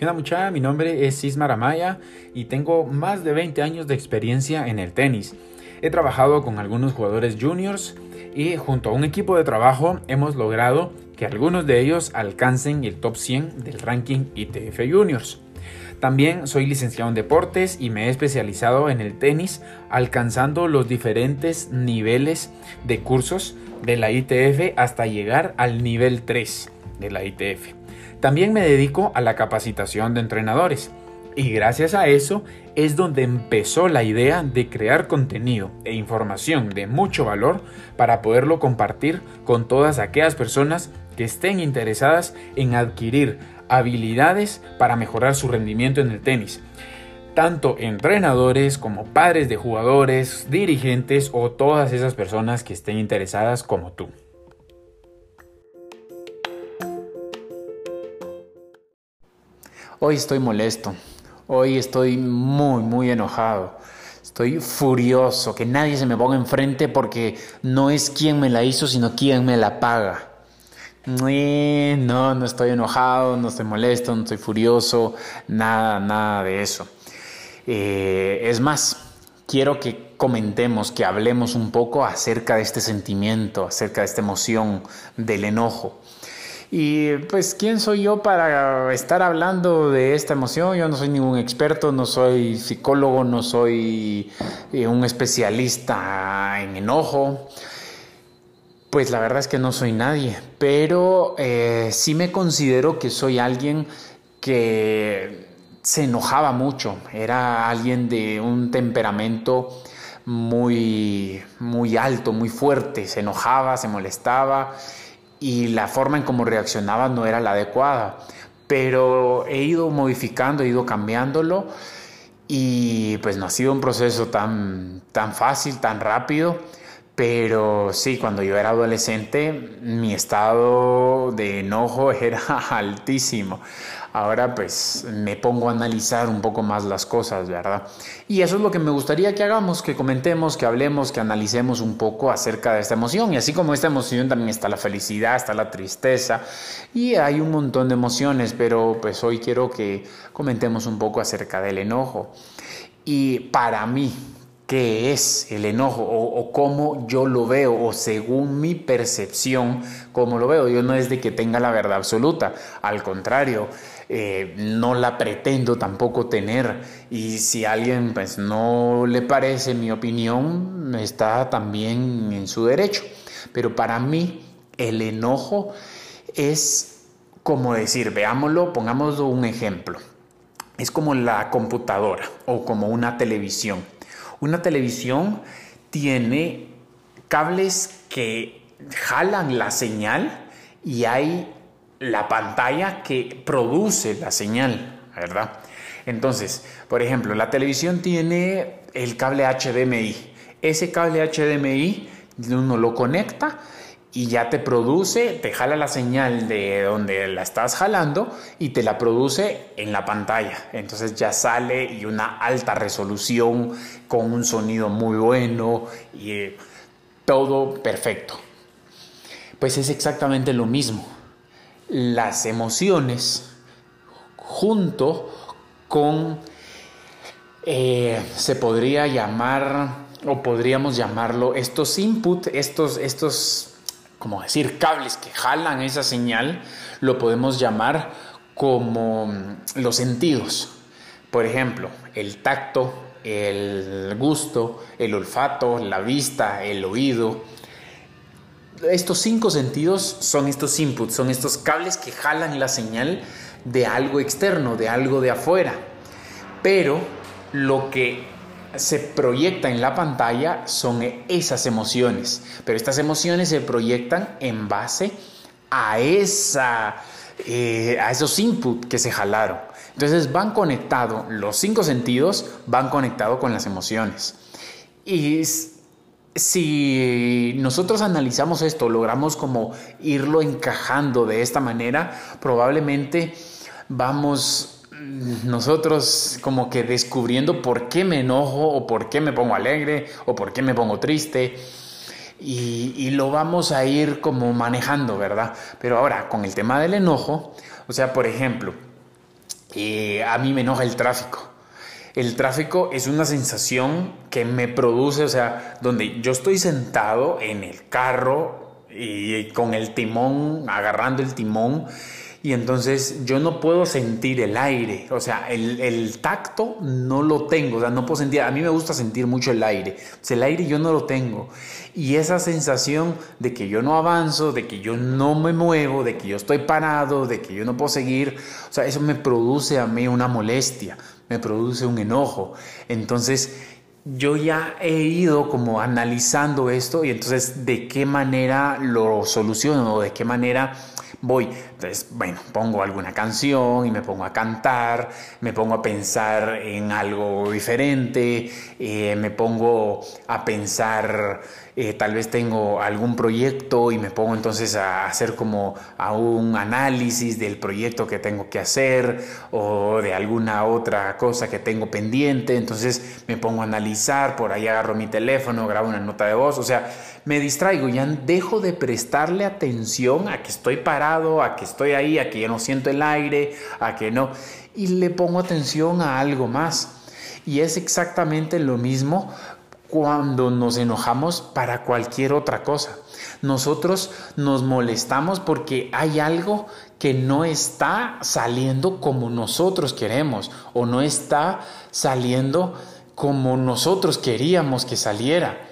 ¿Qué onda muchacha? Mi nombre es Cismar Amaya y tengo más de 20 años de experiencia en el tenis. He trabajado con algunos jugadores juniors y junto a un equipo de trabajo hemos logrado que algunos de ellos alcancen el top 100 del ranking ITF Juniors. También soy licenciado en deportes y me he especializado en el tenis, alcanzando los diferentes niveles de cursos de la ITF hasta llegar al nivel 3 de la ITF. También me dedico a la capacitación de entrenadores. Y gracias a eso es donde empezó la idea de crear contenido e información de mucho valor para poderlo compartir con todas aquellas personas que estén interesadas en adquirir habilidades para mejorar su rendimiento en el tenis. Tanto entrenadores como padres de jugadores, dirigentes o todas esas personas que estén interesadas como tú. Hoy estoy molesto. Hoy estoy muy, muy enojado. Estoy furioso. Que nadie se me ponga enfrente porque no es quien me la hizo, sino quien me la paga. No, no estoy enojado, no estoy molesto, no estoy furioso, nada, nada de eso. Eh, es más, quiero que comentemos, que hablemos un poco acerca de este sentimiento, acerca de esta emoción del enojo. Y pues, ¿quién soy yo para estar hablando de esta emoción? Yo no soy ningún experto, no soy psicólogo, no soy eh, un especialista en enojo. Pues la verdad es que no soy nadie, pero eh, sí me considero que soy alguien que se enojaba mucho, era alguien de un temperamento muy, muy alto, muy fuerte, se enojaba, se molestaba y la forma en cómo reaccionaba no era la adecuada. Pero he ido modificando, he ido cambiándolo y pues no ha sido un proceso tan, tan fácil, tan rápido. Pero sí, cuando yo era adolescente, mi estado de enojo era altísimo. Ahora pues me pongo a analizar un poco más las cosas, ¿verdad? Y eso es lo que me gustaría que hagamos, que comentemos, que hablemos, que analicemos un poco acerca de esta emoción. Y así como esta emoción también está la felicidad, está la tristeza y hay un montón de emociones, pero pues hoy quiero que comentemos un poco acerca del enojo. Y para mí, qué es el enojo o, cómo yo lo veo o según mi percepción, cómo lo veo. Yo no es de que tenga la verdad absoluta, al contrario, eh, no la pretendo tampoco tener y si a alguien pues no le parece mi opinión, está también en su derecho. Pero para mí el enojo es como decir, veámoslo, pongámoslo un ejemplo. Es como la computadora o como una televisión una televisión tiene cables que jalan la señal y hay la pantalla que produce la señal, ¿verdad? Entonces, por ejemplo, la televisión tiene el cable HDMI. Ese cable HDMI uno lo conecta y ya te produce, te jala la señal de donde la estás jalando y te la produce en la pantalla. Entonces ya sale y una alta resolución con un sonido muy bueno y eh, todo perfecto. Pues es exactamente lo mismo. Las emociones junto con, eh, se podría llamar, o podríamos llamarlo, estos input, estos, estos como decir, cables que jalan esa señal, lo podemos llamar como mm, los sentidos. Por ejemplo, el tacto, el gusto, el olfato, la vista, el oído. Estos cinco sentidos son estos inputs, son estos cables que jalan la señal de algo externo, de algo de afuera. Pero lo que se proyecta en la pantalla son esas emociones, pero estas emociones se proyectan en base a, esa, eh, a esos inputs que se jalaron. Entonces van conectados, los cinco sentidos van conectados con las emociones. Y si nosotros analizamos esto, logramos como irlo encajando de esta manera, probablemente vamos nosotros como que descubriendo por qué me enojo o por qué me pongo alegre o por qué me pongo triste. Y, lo vamos a ir como manejando, ¿verdad? Pero ahora, con el tema del enojo, o sea, por ejemplo, eh, a mí me enoja el tráfico. El tráfico es una sensación que me produce, o sea, donde yo estoy sentado en el carro y con el timón, agarrando el timón, y entonces yo no puedo sentir el aire, o sea, el, tacto no lo tengo, o sea, no puedo sentir, a mí me gusta sentir mucho el aire, sea, el aire yo no lo tengo. Y esa sensación de que yo no avanzo, de que yo no me muevo, de que yo estoy parado, de que yo no puedo seguir, o sea, eso me produce a mí una molestia, me produce un enojo. Entonces, yo ya he ido como analizando esto y entonces de qué manera lo soluciono de qué manera voy. Entonces, bueno, pongo alguna canción y me pongo a cantar, me pongo a pensar en algo diferente, eh, me pongo a pensar, eh, tal vez tengo algún proyecto y me pongo entonces a hacer como a un análisis del proyecto que tengo que hacer o de alguna otra cosa que tengo pendiente. Entonces me pongo a analizar, por ahí agarro mi teléfono, grabo una nota de voz, o sea, me distraigo, ya dejo de prestarle atención a que estoy parado, a que estoy ahí, a que ya no siento el aire, a que no, y le pongo atención a algo más. Y es exactamente lo mismo cuando nos enojamos para cualquier otra cosa. Nosotros nos molestamos porque hay algo que no está saliendo como nosotros queremos o no está saliendo como nosotros queríamos que saliera.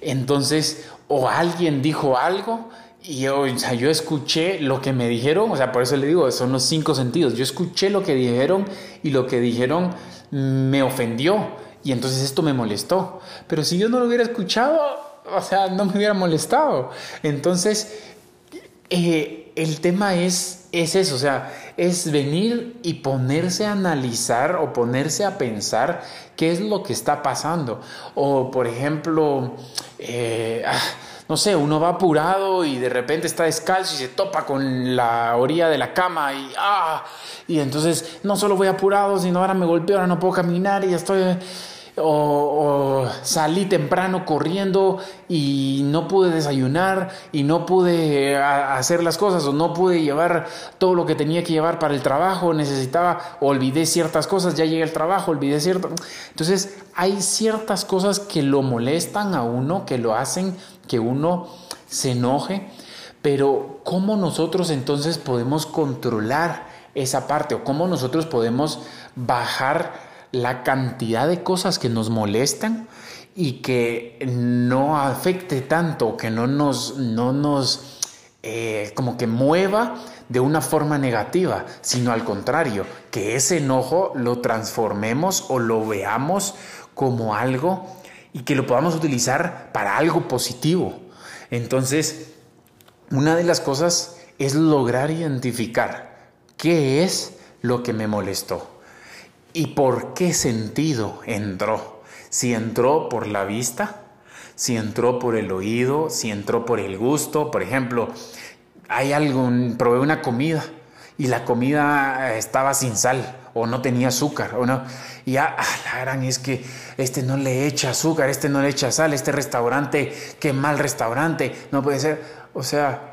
Entonces, o alguien dijo algo y yo, yo escuché lo que me dijeron, o sea, por eso le digo, son los cinco sentidos. Yo escuché lo que dijeron y lo que dijeron me ofendió y entonces esto me molestó. Pero si yo no lo hubiera escuchado, o sea, no me hubiera molestado. Entonces, eh, el tema es, es eso, o sea, es venir y ponerse a analizar o ponerse a pensar qué es lo que está pasando. O, por ejemplo, eh, ah, no sé, uno va apurado y de repente está descalzo y se topa con la orilla de la cama y, ah, y entonces no solo voy apurado, sino ahora me golpeo, ahora no puedo caminar y estoy o, salí temprano corriendo y no pude desayunar y no pude hacer las cosas o no pude llevar todo lo que tenía que llevar para el trabajo, necesitaba, olvidé ciertas cosas, ya llegué al trabajo, olvidé cierto. Entonces hay ciertas cosas que lo molestan a uno, que lo hacen que uno se enoje, pero ¿cómo nosotros entonces podemos controlar esa parte o cómo nosotros podemos bajar la cantidad de cosas que nos molestan y que no afecte tanto, que no nos, no nos eh, como que mueva de una forma negativa, sino al contrario, que ese enojo lo transformemos o lo veamos como algo y que lo podamos utilizar para algo positivo. Entonces, una de las cosas es lograr identificar qué es lo que me molestó. ¿Y por qué sentido entró? Si entró por la vista, si entró por el oído, si entró por el gusto, por ejemplo, hay algún, probé una comida y la comida estaba sin sal o no tenía azúcar o no. Y ya ah, la gran es que este no le echa azúcar, este no le echa sal, este restaurante, qué mal restaurante, no puede ser, o sea,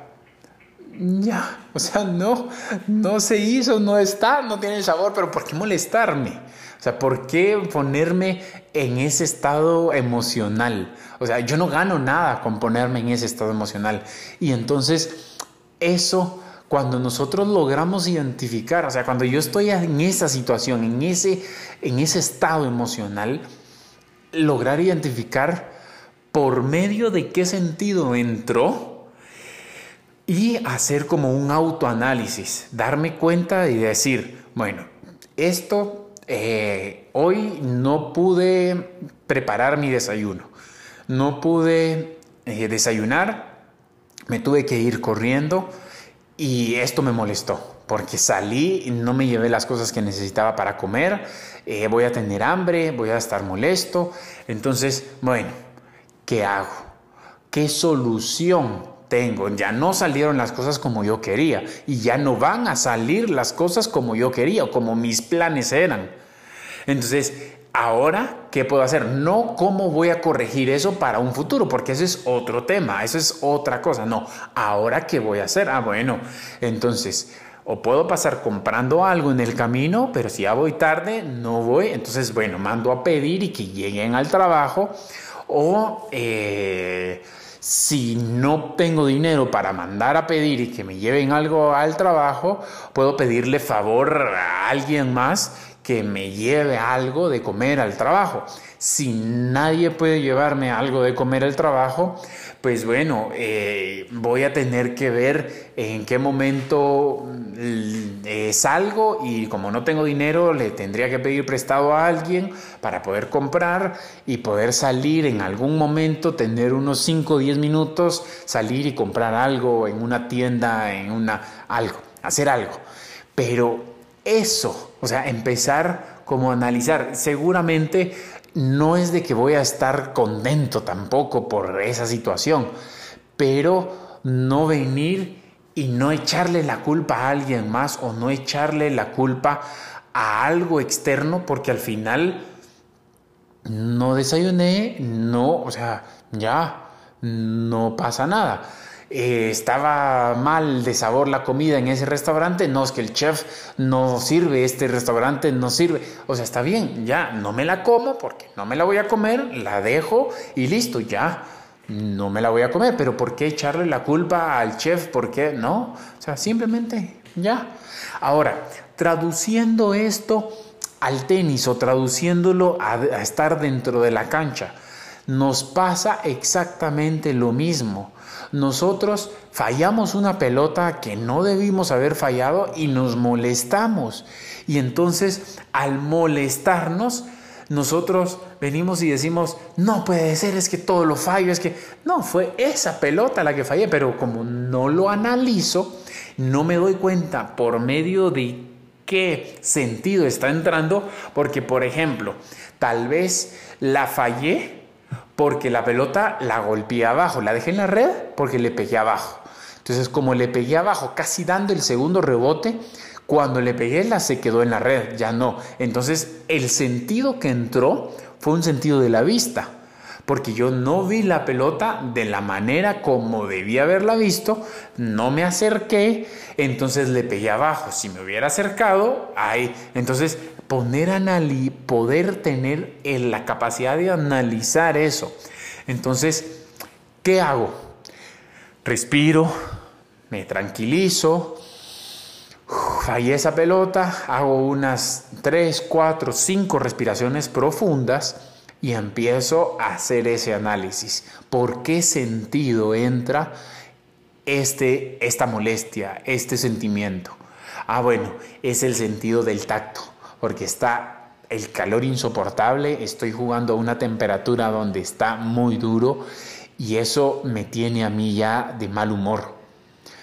ya, o sea, no, no se hizo, no está, no tiene sabor, pero ¿por qué molestarme? O sea, ¿por qué ponerme en ese estado emocional? O sea, yo no gano nada con ponerme en ese estado emocional. Y entonces, eso, cuando nosotros logramos identificar, o sea, cuando yo estoy en esa situación, en ese, en ese estado emocional, lograr identificar por medio de qué sentido entró, y hacer como un autoanálisis, darme cuenta y decir, bueno, esto eh, hoy no pude preparar mi desayuno, no pude eh, desayunar, me tuve que ir corriendo y esto me molestó porque salí y no me llevé las cosas que necesitaba para comer, eh, voy a tener hambre, voy a estar molesto, entonces, bueno, ¿qué hago? ¿Qué solución tengo, ya no salieron las cosas como yo quería y ya no van a salir las cosas como yo quería o como mis planes eran. Entonces, ahora, ¿qué puedo hacer? No cómo voy a corregir eso para un futuro, porque eso es otro tema, eso es otra cosa. No, ahora, ¿qué voy a hacer? Ah, bueno, entonces, O puedo pasar comprando algo en el camino, pero si ya voy tarde, no voy. Entonces, bueno, mando a pedir y que lleguen al trabajo. O eh, si no tengo dinero para mandar a pedir y que me lleven algo al trabajo, puedo pedirle favor a alguien más que me lleve algo de comer al trabajo. Si nadie puede llevarme algo de comer al trabajo, pues bueno, eh, voy a tener que ver en qué momento mm, eh, salgo y como no tengo dinero, le tendría que pedir prestado a alguien para poder comprar y poder salir en algún momento, tener unos 5 o 10 minutos, salir y comprar algo en una tienda, en una algo, hacer algo. Pero eso, o sea, empezar como analizar, seguramente no es de que voy a estar contento tampoco por esa situación, pero no venir y no echarle la culpa a alguien más o no echarle la culpa a algo externo porque al final no desayuné, no, o sea, ya no pasa nada. Eh, estaba mal de sabor la comida en ese restaurante, no es que el chef no sirve, este restaurante no sirve, o sea, está bien, ya no me la como porque no me la voy a comer, la dejo y listo, ya no me la voy a comer, pero ¿por qué echarle la culpa al chef? ¿Por qué? No, o sea, simplemente ya. Ahora, traduciendo esto al tenis o traduciéndolo a estar dentro de la cancha, nos pasa exactamente lo mismo nosotros fallamos una pelota que no debimos haber fallado y nos molestamos. Y entonces al molestarnos, nosotros venimos y decimos, no puede ser, es que todo lo fallo, es que no, fue esa pelota la que fallé, pero como no lo analizo, no me doy cuenta por medio de qué sentido está entrando, porque por ejemplo, tal vez la fallé porque la pelota la golpeé abajo, la dejé en la red porque le pegué abajo. Entonces, como le pegué abajo, casi dando el segundo rebote, cuando le pegué la se quedó en la red, ya no. Entonces, el sentido que entró fue un sentido de la vista, porque yo no vi la pelota de la manera como debía haberla visto, no me acerqué, entonces le pegué abajo. Si me hubiera acercado, ahí, entonces poner poder tener la capacidad de analizar eso. Entonces, ¿qué hago? Respiro, me tranquilizo, fallé esa pelota, hago unas 3, 4, 5 respiraciones profundas y empiezo a hacer ese análisis. ¿Por qué sentido entra este, esta molestia, este sentimiento? Ah, bueno, es el sentido del tacto porque está el calor insoportable, estoy jugando a una temperatura donde está muy duro y eso me tiene a mí ya de mal humor.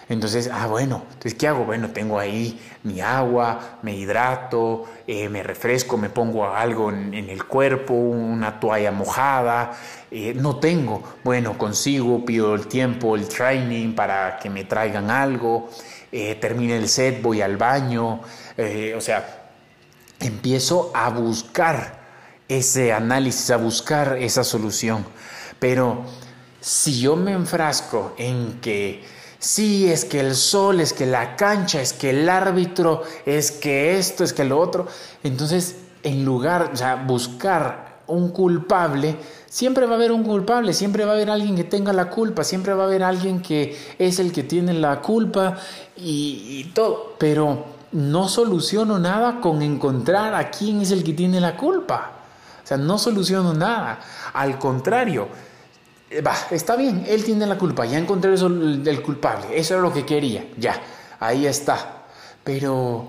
Entonces, ah, bueno, entonces, ¿qué hago? Bueno, tengo ahí mi agua, me hidrato, eh, me refresco, me pongo algo en, el cuerpo, una toalla mojada. Eh, no tengo, bueno, consigo, pido el tiempo, el training para que me traigan algo, eh, termine el set, voy al baño, o sea, empiezo a buscar ese análisis, a buscar esa solución. Pero si yo me enfrasco en que sí, es que el sol, es que la cancha, es que el árbitro, es que esto, es que lo otro, entonces en lugar, o sea, buscar un culpable, siempre va a haber un culpable, siempre va a haber alguien que tenga la culpa, siempre va a haber alguien que es el que tiene la culpa y, y todo, pero no soluciono nada con encontrar a quién es el que tiene la culpa. O sea, no soluciono nada. Al contrario, eh, va, está bien, él tiene la culpa, ya encontré del culpable, eso era lo que quería, ya, ahí está. Pero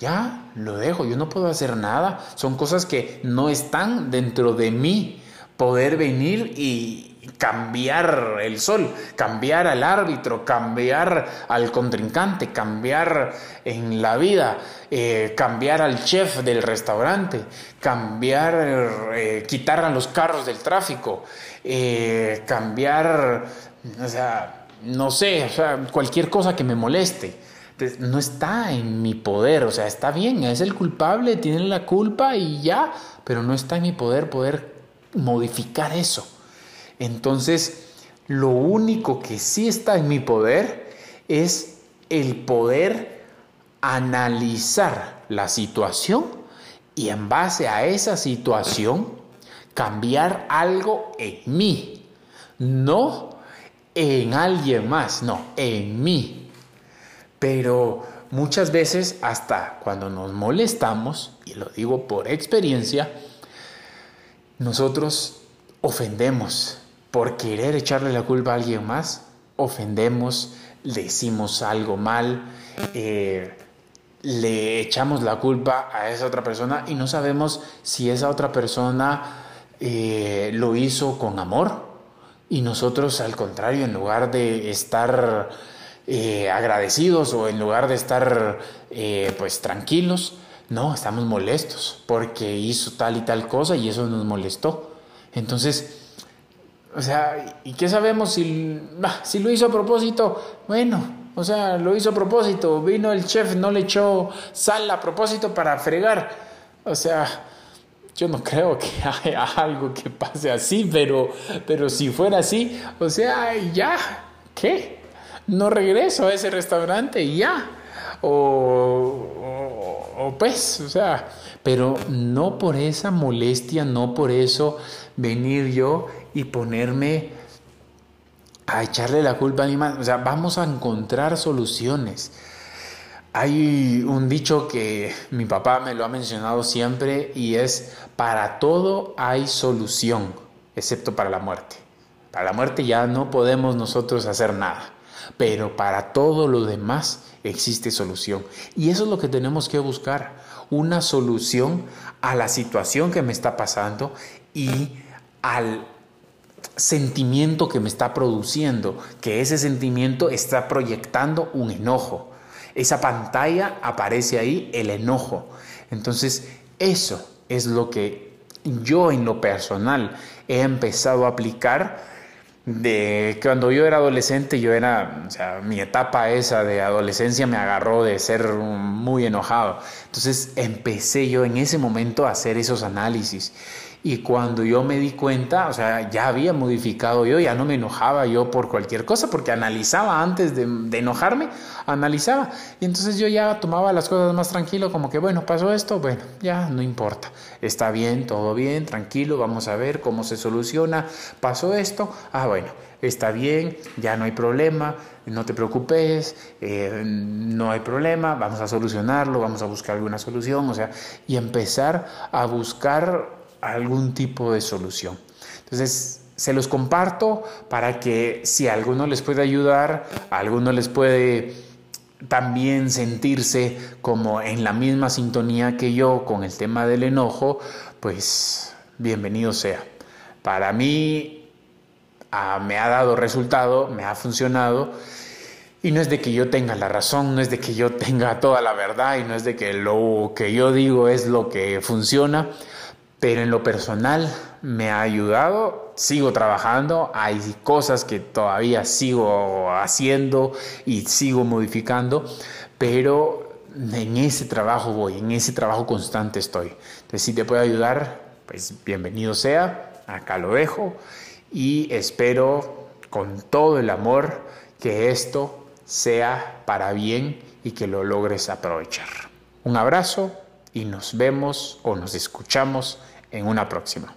ya lo dejo, yo no puedo hacer nada, son cosas que no están dentro de mí poder venir y, cambiar el sol, cambiar al árbitro, cambiar al contrincante, cambiar en la vida, eh, cambiar al chef del restaurante, cambiar, eh, quitar a los carros del tráfico, eh, cambiar, o sea, no sé, o sea, cualquier cosa que me moleste. no está en mi poder, o sea, está bien, es el culpable, tiene la culpa y ya, pero no está en mi poder poder modificar eso. Entonces, lo único que sí está en mi poder es el poder analizar la situación y en base a esa situación cambiar algo en mí, no en alguien más, no, en mí. Pero muchas veces hasta cuando nos molestamos, y lo digo por experiencia, nosotros ofendemos por querer echarle la culpa a alguien más, ofendemos, decimos algo mal, eh, le echamos la culpa a esa otra persona y no sabemos si esa otra persona eh, lo hizo con amor y nosotros al contrario, en lugar de estar eh, agradecidos o en lugar de estar pues tranquilos, no, estamos molestos porque hizo tal y tal cosa y eso nos molestó. Entonces, o sea, ¿y qué sabemos si, si lo hizo a propósito? Bueno, o sea, lo hizo a propósito, vino el chef, no le echó sal a propósito para fregar. O sea, yo no creo que haya algo que pase así, pero, pero si fuera así, o sea, ya, ¿qué? No regreso a ese restaurante, ya. O, o, pues, o sea, pero no por esa molestia, no por eso venir yo y ponerme a echarle la culpa a animal. O sea, vamos a encontrar soluciones. Hay un dicho que mi papá me lo ha mencionado siempre y es, para todo hay solución, excepto para la muerte. Para la muerte ya no podemos nosotros hacer nada, pero para todo lo demás existe solución. Y eso es lo que tenemos que buscar, una solución a la situación que me está pasando y al sentimiento que me está produciendo, que ese sentimiento está proyectando un enojo esa pantalla aparece ahí el enojo. Entonces, eso es lo que yo en lo personal he empezado a aplicar de cuando yo era adolescente, yo era, mi etapa esa de adolescencia me agarró de ser muy enojado. Entonces empecé yo en ese momento a hacer esos análisis y cuando yo me di cuenta, o sea, ya había modificado yo, ya no me enojaba yo por cualquier cosa, porque analizaba antes de, enojarme, analizaba. Y entonces yo ya tomaba las cosas más tranquilo, como que, bueno, pasó esto, bueno, ya no importa. Está bien, todo bien, tranquilo, vamos a ver cómo se soluciona. Pasó esto, ah, bueno, está bien, ya no hay problema, no te preocupes, eh, no hay problema, vamos a solucionarlo, vamos a buscar alguna solución, o sea, y empezar a buscar algún tipo de solución. Entonces, se los comparto para que si a alguno les puede ayudar, a alguno les puede también sentirse como en la misma sintonía que yo con el tema del enojo, pues bienvenido sea. Para mí ah, me ha dado resultado, me ha funcionado. Y no es de que yo tenga la razón, no es de que yo tenga toda la verdad y no es de que lo que yo digo es lo que funciona, pero en lo personal me ha ayudado, sigo trabajando, hay cosas que todavía sigo haciendo y sigo modificando, pero en ese trabajo voy, en ese trabajo constante estoy. Entonces, si te puedo ayudar, pues bienvenido sea, acá lo dejo y espero con todo el amor que esto sea para bien y que lo logres aprovechar. Un abrazo y nos vemos o nos escuchamos en una próxima.